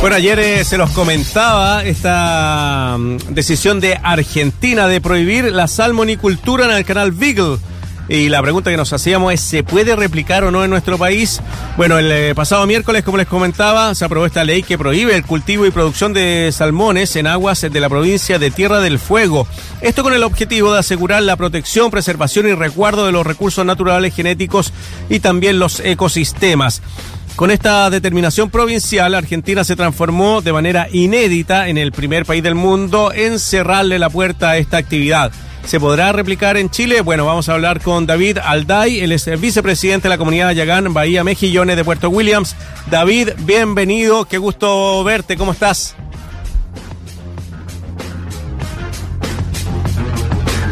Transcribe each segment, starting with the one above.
Bueno, ayer eh, se los comentaba esta mm, decisión de Argentina de prohibir la salmonicultura en el canal Beagle. Y la pregunta que nos hacíamos es, ¿se puede replicar o no en nuestro país? Bueno, el eh, pasado miércoles, como les comentaba, se aprobó esta ley que prohíbe el cultivo y producción de salmones en aguas de la provincia de Tierra del Fuego. Esto con el objetivo de asegurar la protección, preservación y resguardo de los recursos naturales genéticos y también los ecosistemas. Con esta determinación provincial, Argentina se transformó de manera inédita en el primer país del mundo en cerrarle la puerta a esta actividad. ¿Se podrá replicar en Chile? Bueno, vamos a hablar con David Alday, el vicepresidente de la comunidad Yagán, Bahía Mejillones de Puerto Williams. David, bienvenido, qué gusto verte, ¿cómo estás?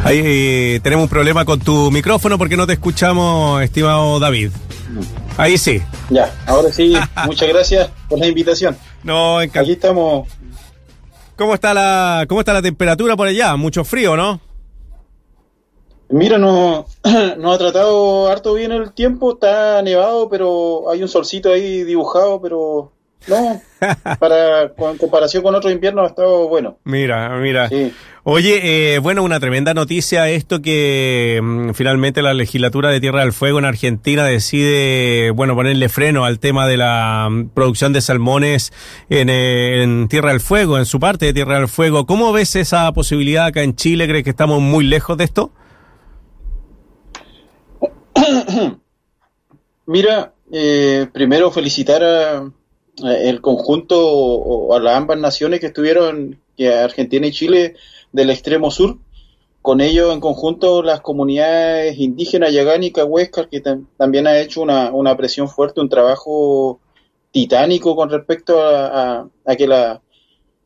Ahí eh, tenemos un problema con tu micrófono porque no te escuchamos, estimado David. Ahí sí. Ya, ahora sí, muchas gracias por la invitación. No, encantado. Aquí estamos. ¿Cómo está la cómo está la temperatura por allá? Mucho frío, ¿no? Mira, no, no ha tratado harto bien el tiempo, está nevado, pero hay un solcito ahí dibujado, pero no, para en comparación con otros inviernos ha estado bueno. Mira, mira. Oye, eh, bueno, una tremenda noticia esto que mm, finalmente la legislatura de Tierra del Fuego en Argentina decide, bueno, ponerle freno al tema de la mm, producción de salmones en, eh, en Tierra del Fuego, en su parte de Tierra del Fuego. ¿Cómo ves esa posibilidad acá en Chile? ¿Crees que estamos muy lejos de esto? Mira, eh, primero felicitar a, el conjunto o, a las ambas naciones que estuvieron, que Argentina y Chile, del extremo sur. Con ello, en conjunto, las comunidades indígenas Yagánica, Huescar, que también ha hecho una, una, presión fuerte, un trabajo titánico con respecto a, a, que, la,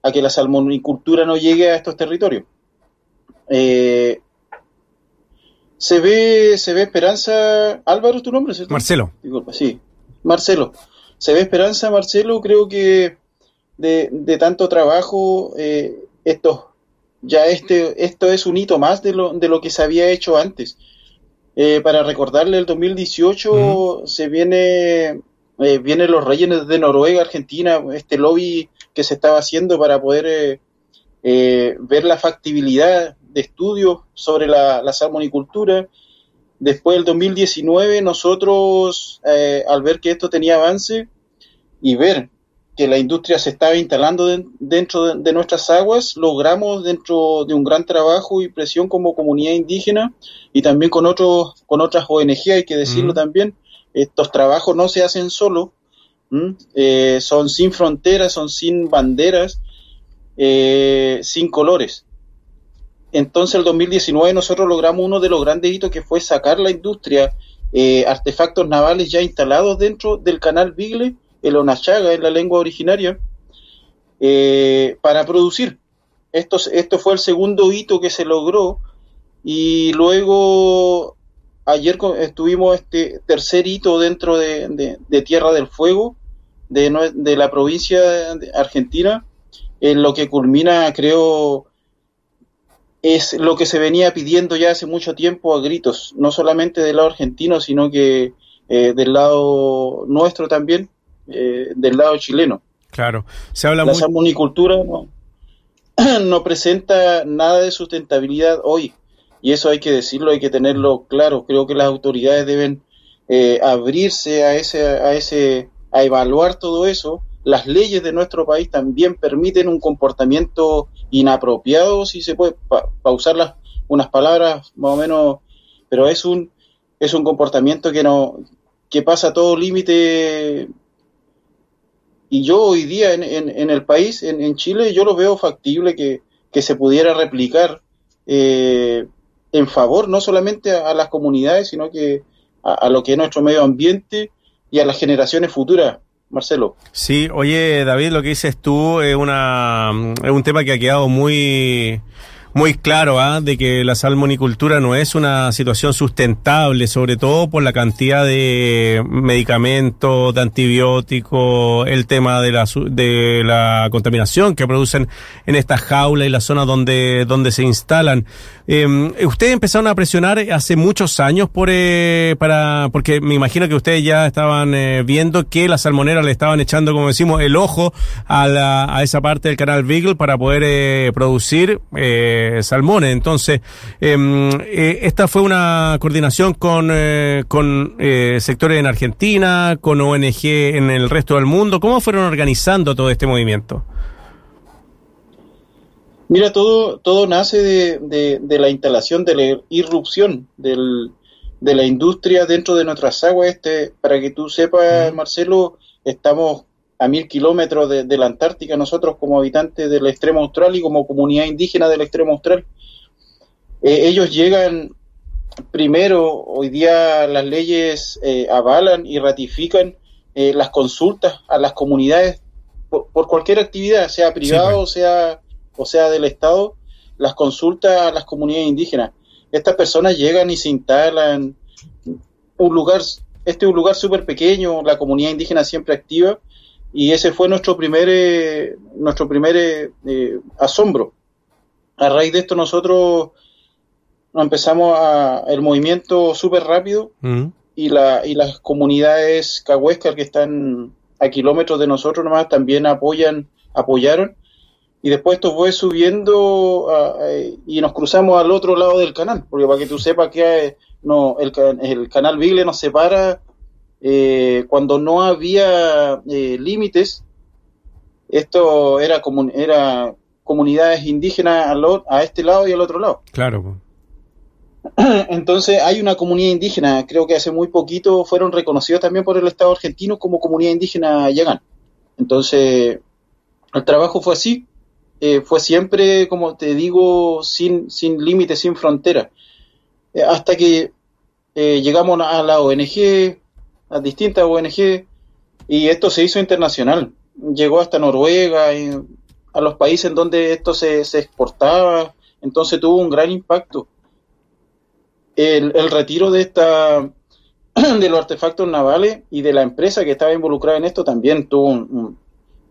a que la salmonicultura no llegue a estos territorios. Eh, se ve, se ve esperanza. Álvaro, ¿es tu nombre? ¿cierto? Marcelo. Disculpa, sí. Marcelo se ve esperanza, Marcelo, creo que de, tanto trabajo, eh, esto, ya este, esto es un hito más de lo, de lo que se había hecho antes. Eh, para recordarle, el 2018 se viene, eh, vienen los reyes de Noruega, Argentina, este lobby que se estaba haciendo para poder ver la factibilidad de estudios sobre la, la salmonicultura Después del 2019, nosotros, eh, al ver que esto tenía avance y ver que la industria se estaba instalando dentro de, nuestras aguas, logramos dentro de un gran trabajo y presión como comunidad indígena y también con otros, con otras ONG, hay que decirlo también, estos trabajos no se hacen solo, eh, son sin fronteras, son sin banderas, eh, sin colores. Entonces, el 2019 nosotros logramos uno de los grandes hitos que fue sacar la industria, eh, artefactos navales ya instalados dentro del canal Bigle, el Onachaga en la lengua originaria, eh, para producir. Esto, esto fue el segundo hito que se logró y luego ayer estuvimos este tercer hito dentro de, Tierra del Fuego de, de la provincia Argentina, en lo que culmina, creo, es lo que se venía pidiendo ya hace mucho tiempo a gritos, no solamente del lado argentino, sino que eh, del lado nuestro también, eh, del lado chileno. Claro, se habla La salmonicultura no, no presenta nada de sustentabilidad hoy, y eso hay que decirlo, hay que tenerlo claro. Creo que las autoridades deben eh, abrirse a ese, a ese, a evaluar todo eso las leyes de nuestro país también permiten un comportamiento inapropiado, si se puede pausar las, unas palabras más o menos, pero es un, es un comportamiento que no que pasa todo límite y yo hoy día en, en, el país, en, en, Chile, yo lo veo factible que, que se pudiera replicar eh, en favor no solamente a, las comunidades, sino que a, a, lo que es nuestro medio ambiente y a las generaciones futuras. Marcelo. Sí, oye David, lo que dices tú es, una, es un tema que ha quedado muy, muy claro ¿ah? de que la salmonicultura no es una situación sustentable, sobre todo por la cantidad de medicamentos, de antibióticos, el tema de la, de la contaminación que producen en estas jaulas y las zonas donde, donde se instalan. Eh, ustedes empezaron a presionar hace muchos años por, eh, para, porque me imagino que ustedes ya estaban eh, viendo que las salmoneras le estaban echando, como decimos, el ojo a, la, a esa parte del canal Beagle para poder eh, producir eh, salmones. Entonces, em, eh, esta fue una coordinación con, eh, con eh, sectores en Argentina, con ONG en el resto del mundo. ¿Cómo fueron organizando todo este movimiento? Mira, todo, todo nace de, de, de la instalación, de la irrupción del, de la industria dentro de nuestras aguas. Este, para que tú sepas, Marcelo, estamos a mil kilómetros de, de, la Antártica, nosotros como habitantes del extremo austral y como comunidad indígena del extremo austral. Eh, ellos llegan primero, hoy día las leyes eh, avalan y ratifican eh, las consultas a las comunidades por, por cualquier actividad, sea privado sí, pues. sea o sea del Estado, las consultas a las comunidades indígenas. Estas personas llegan y se instalan un lugar, este es un lugar súper pequeño, la comunidad indígena siempre activa, y ese fue nuestro primer, eh, nuestro primer eh, eh, asombro. A raíz de esto nosotros empezamos a, el movimiento súper rápido mm. y, la, y las comunidades cahuescas que están a kilómetros de nosotros nomás también apoyan, apoyaron y después esto fue subiendo uh, y nos cruzamos al otro lado del canal, porque para que tú sepas que no, el, el canal Bigle nos separa eh, cuando no había eh, límites, esto era, comun era comunidades indígenas al, a este lado y al otro lado. Claro. Entonces hay una comunidad indígena, creo que hace muy poquito fueron reconocidos también por el Estado argentino como comunidad indígena Yagán. Entonces el trabajo fue así, eh, fue siempre, como te digo, sin, sin límites, sin fronteras. Eh, hasta que eh, llegamos a la ONG, a distintas ONG, y esto se hizo internacional. Llegó hasta Noruega, a los países en donde esto se, se exportaba, entonces tuvo un gran impacto. El, el retiro de esta de los artefactos navales y de la empresa que estaba involucrada en esto también tuvo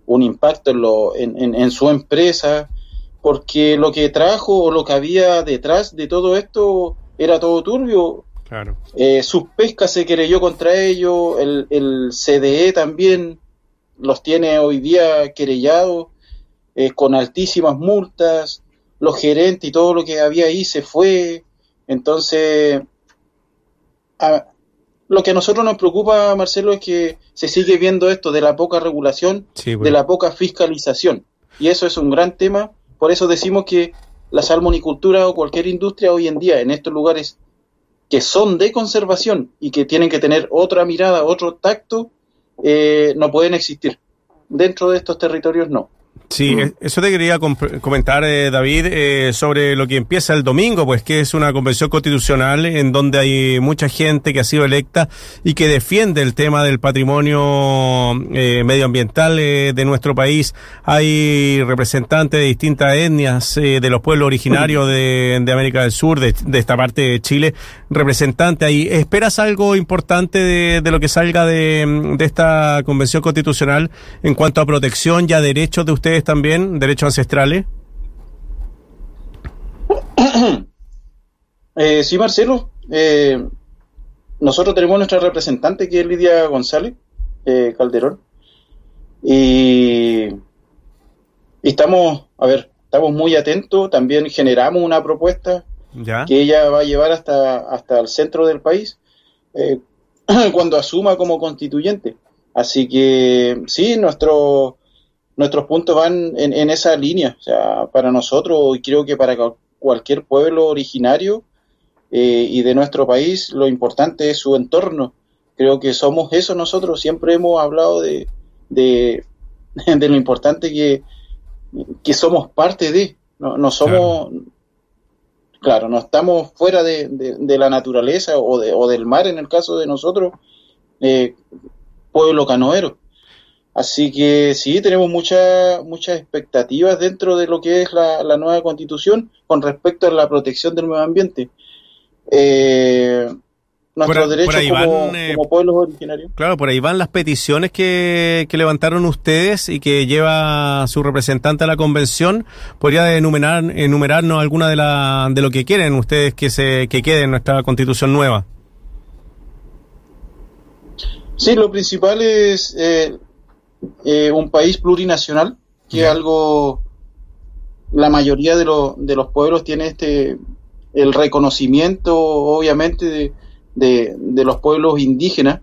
un impacto en, lo, en, en, en, su empresa, porque lo que trajo o lo que había detrás de todo esto era todo turbio. Claro. Eh, se querelló contra ellos, el, el, CDE también los tiene hoy día querellados eh, con altísimas multas, los gerentes y todo lo que había ahí se fue. Entonces, a, lo que a nosotros nos preocupa, Marcelo, es que se sigue viendo esto de la poca regulación, sí, bueno. de la poca fiscalización. Y eso es un gran tema. Por eso decimos que la salmonicultura o cualquier industria hoy en día en estos lugares que son de conservación y que tienen que tener otra mirada, otro tacto, eh, no pueden existir. Dentro de estos territorios no. Sí, mm. eso te quería comentar, eh, David, eh, sobre lo que empieza el domingo, pues que es una convención constitucional en donde hay mucha gente que ha sido electa y que defiende el tema del patrimonio eh, medioambiental eh, de nuestro país. Hay representantes de distintas etnias eh, de los pueblos originarios de, de América del Sur, de, de, esta parte de Chile, representante ahí. ¿Esperas algo importante de, de lo que salga de, de esta convención constitucional en cuanto a protección y a derechos de ustedes? También derechos ancestrales? Eh, sí, Marcelo. Eh, nosotros tenemos nuestra representante que es Lidia González eh, Calderón. Y, y, estamos, a ver, estamos muy atentos. También generamos una propuesta ¿Ya? que ella va a llevar hasta, hasta el centro del país cuando asuma como constituyente. Así que sí, nuestro nuestros puntos van en, en, esa línea. O sea, para nosotros y creo que para cualquier pueblo originario eh, y de nuestro país, lo importante es su entorno. Creo que somos eso nosotros. Siempre hemos hablado de, de, lo importante que, que somos parte de. No, no somos. Claro. no estamos fuera de, de, de la naturaleza o, de, o, del mar, en el caso de nosotros, eh, pueblo canoero Así que sí, tenemos muchas muchas expectativas dentro de lo que es la, la nueva constitución con respecto a la protección del medio ambiente. Eh, nuestros derechos como, eh, como, pueblos originarios. Claro, por ahí van las peticiones que, que, levantaron ustedes y que lleva su representante a la convención. ¿Podría enumerar, enumerarnos alguna de, la, de lo que quieren ustedes que, se, que quede en nuestra constitución nueva? Sí, lo principal es eh, eh, un país plurinacional, que es algo, la mayoría de, lo, de los pueblos tiene este, el reconocimiento, obviamente, de, de, los pueblos indígenas,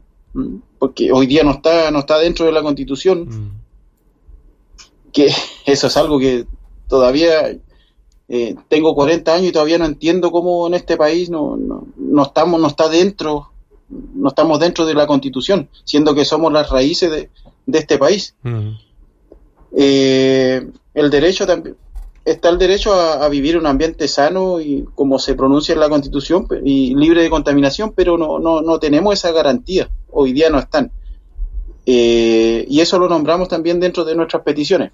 porque hoy día no está, no está dentro de la constitución, mm. que eso es algo que todavía eh, tengo 40 años y todavía no entiendo cómo en este país no, no, no, estamos, no está dentro, no estamos dentro de la constitución, siendo que somos las raíces de, de este país. Mm. Eh, el derecho también está el derecho a, vivir en un ambiente sano y como se pronuncia en la Constitución y libre de contaminación, pero no, no, no tenemos esa garantía. Hoy día no están. Eh, y eso lo nombramos también dentro de nuestras peticiones.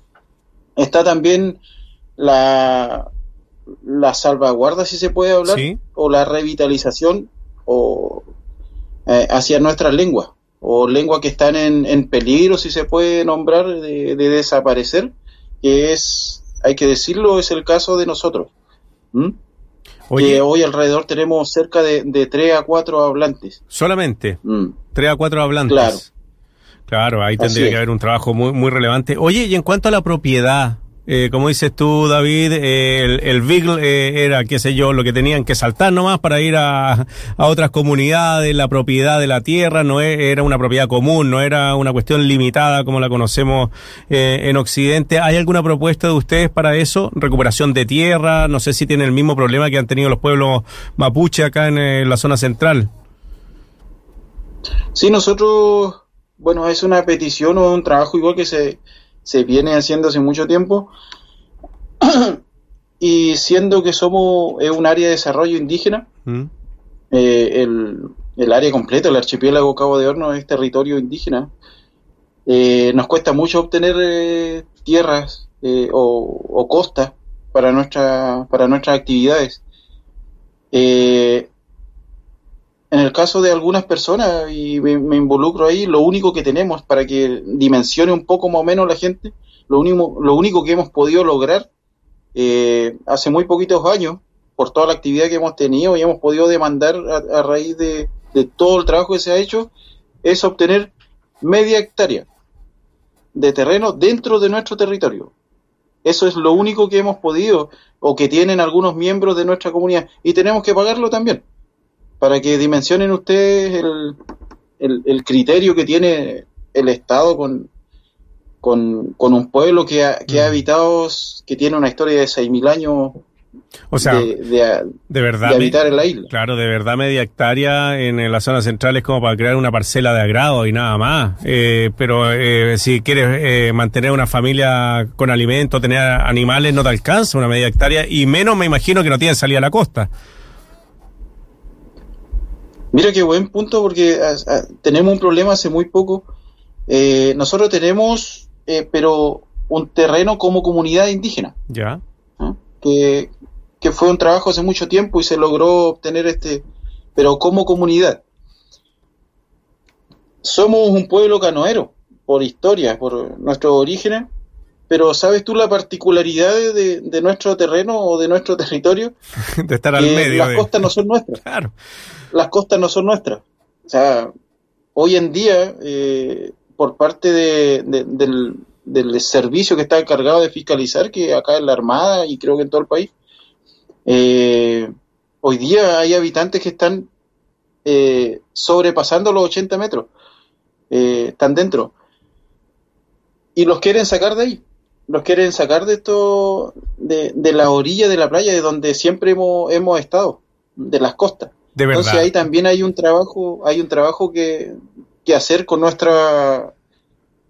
Está también la, la salvaguarda, si se puede hablar, o la revitalización o, eh, hacia nuestras lenguas o lenguas que están en, en, peligro, si se puede nombrar, de, desaparecer, que es, hay que decirlo, es el caso de nosotros. Que hoy alrededor tenemos cerca de, de 3 a 4 hablantes. Solamente. 3 a 4 hablantes. Claro. Claro, ahí tendría que haber un trabajo muy, muy relevante. Oye, y en cuanto a la propiedad, eh, como dices tú, David, eh, el, el Beagle eh, era, qué sé yo, lo que tenían que saltar nomás para ir a, otras comunidades, la propiedad de la tierra no e, era una propiedad común, no era una cuestión limitada como la conocemos en Occidente. ¿Hay alguna propuesta de ustedes para eso? Recuperación de tierra, no sé si tienen el mismo problema que han tenido los pueblos mapuche acá en la zona central. Sí, nosotros, bueno, es una petición o un trabajo igual que se se viene haciendo hace mucho tiempo. y siendo que somos un área de desarrollo indígena, mm. eh, el, área completa, el archipiélago Cabo de Horno es territorio indígena, eh, nos cuesta mucho obtener eh, tierras o, o costas para, nuestra, para nuestras actividades. En el caso de algunas personas, y me, involucro ahí, lo único que tenemos para que dimensione un poco más o menos la gente, lo único, lo único que hemos podido lograr eh, hace muy poquitos años, por toda la actividad que hemos tenido y hemos podido demandar a, raíz de, todo el trabajo que se ha hecho, es obtener media hectárea de terreno dentro de nuestro territorio. Eso es lo único que hemos podido o que tienen algunos miembros de nuestra comunidad y tenemos que pagarlo también para que dimensionen ustedes el, el, criterio que tiene el Estado con, con, un pueblo que ha, que ha mm. habitado, que tiene una historia de 6.000 años o sea, de, verdad, habitar en la isla. Claro, de verdad media hectárea en, la zona central es como para crear una parcela de agrado y nada más. Eh, pero eh, si quieres eh, mantener una familia con alimento, tener animales, no te alcanza una media hectárea y menos me imagino que no tienen salida a la costa. Mira qué buen punto porque ah, ah, tenemos un problema hace muy poco. Eh, nosotros tenemos, eh, pero un terreno como comunidad indígena. Ya. ¿Ah? Que, fue un trabajo hace mucho tiempo y se logró obtener este, pero como comunidad. Somos un pueblo canoero, por historia, por nuestros orígenes, pero ¿sabes tú la particularidad de, nuestro terreno o de nuestro territorio? de estar al medio. Las costas no son nuestras. Claro las costas no son nuestras. O sea, hoy en día, eh, por parte de, del, del, servicio que está encargado de fiscalizar, que acá en la Armada y creo que en todo el país, eh, hoy día hay habitantes que están eh, sobrepasando los 80 metros, están dentro, y los quieren sacar de ahí los quieren sacar de esto, de, de, la orilla de la playa, de donde siempre hemos, hemos estado, de las costas. Entonces ahí también hay un trabajo, hay un trabajo que, que hacer con nuestra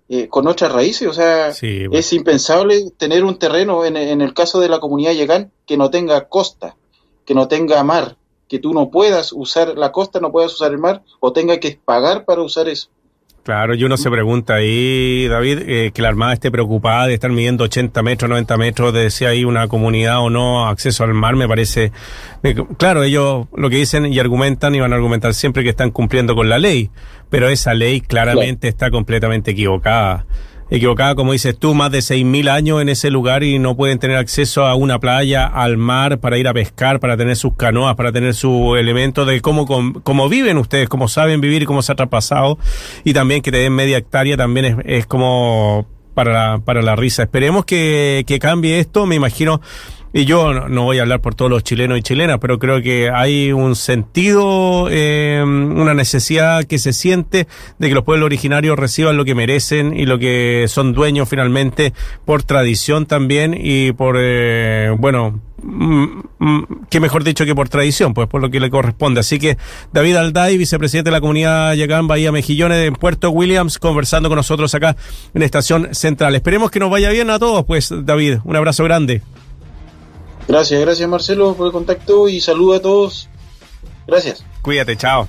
eh, con nuestras raíces, o sea, es impensable tener un terreno en, en, el caso de la comunidad Yegán que no tenga costa, que no tenga mar, que tú no puedas usar la costa, no puedas usar el mar o tenga que pagar para usar eso. Claro, y uno se pregunta ahí, David, eh, que la Armada esté preocupada de estar midiendo 80 metros, 90 metros, de si hay una comunidad o no, acceso al mar, me parece... eh, claro, ellos lo que dicen y argumentan y van a argumentar siempre que están cumpliendo con la ley, pero esa ley claramente está completamente equivocada. Equivocada, como dices tú, más de 6.000 años en ese lugar y no pueden tener acceso a una playa, al mar, para ir a pescar, para tener sus canoas, para tener su elemento de cómo, cómo viven ustedes, cómo saben vivir cómo se ha traspasado. Y también que te den media hectárea también es, es como para la, para la risa. Esperemos que, que cambie esto, me imagino. Y yo no, voy a hablar por todos los chilenos y chilenas, pero creo que hay un sentido, eh, una necesidad que se siente de que los pueblos originarios reciban lo que merecen y lo que son dueños finalmente por tradición también y por, eh, bueno, mm, mm, qué mejor dicho que por tradición, pues por lo que le corresponde. Así que David Alday, vicepresidente de la comunidad Yacán Bahía Mejillones en Puerto Williams, conversando con nosotros acá en Estación Central. Esperemos que nos vaya bien a todos, pues David, un abrazo grande. Gracias, gracias Marcelo por el contacto y saludo a todos. Gracias. Cuídate, chao.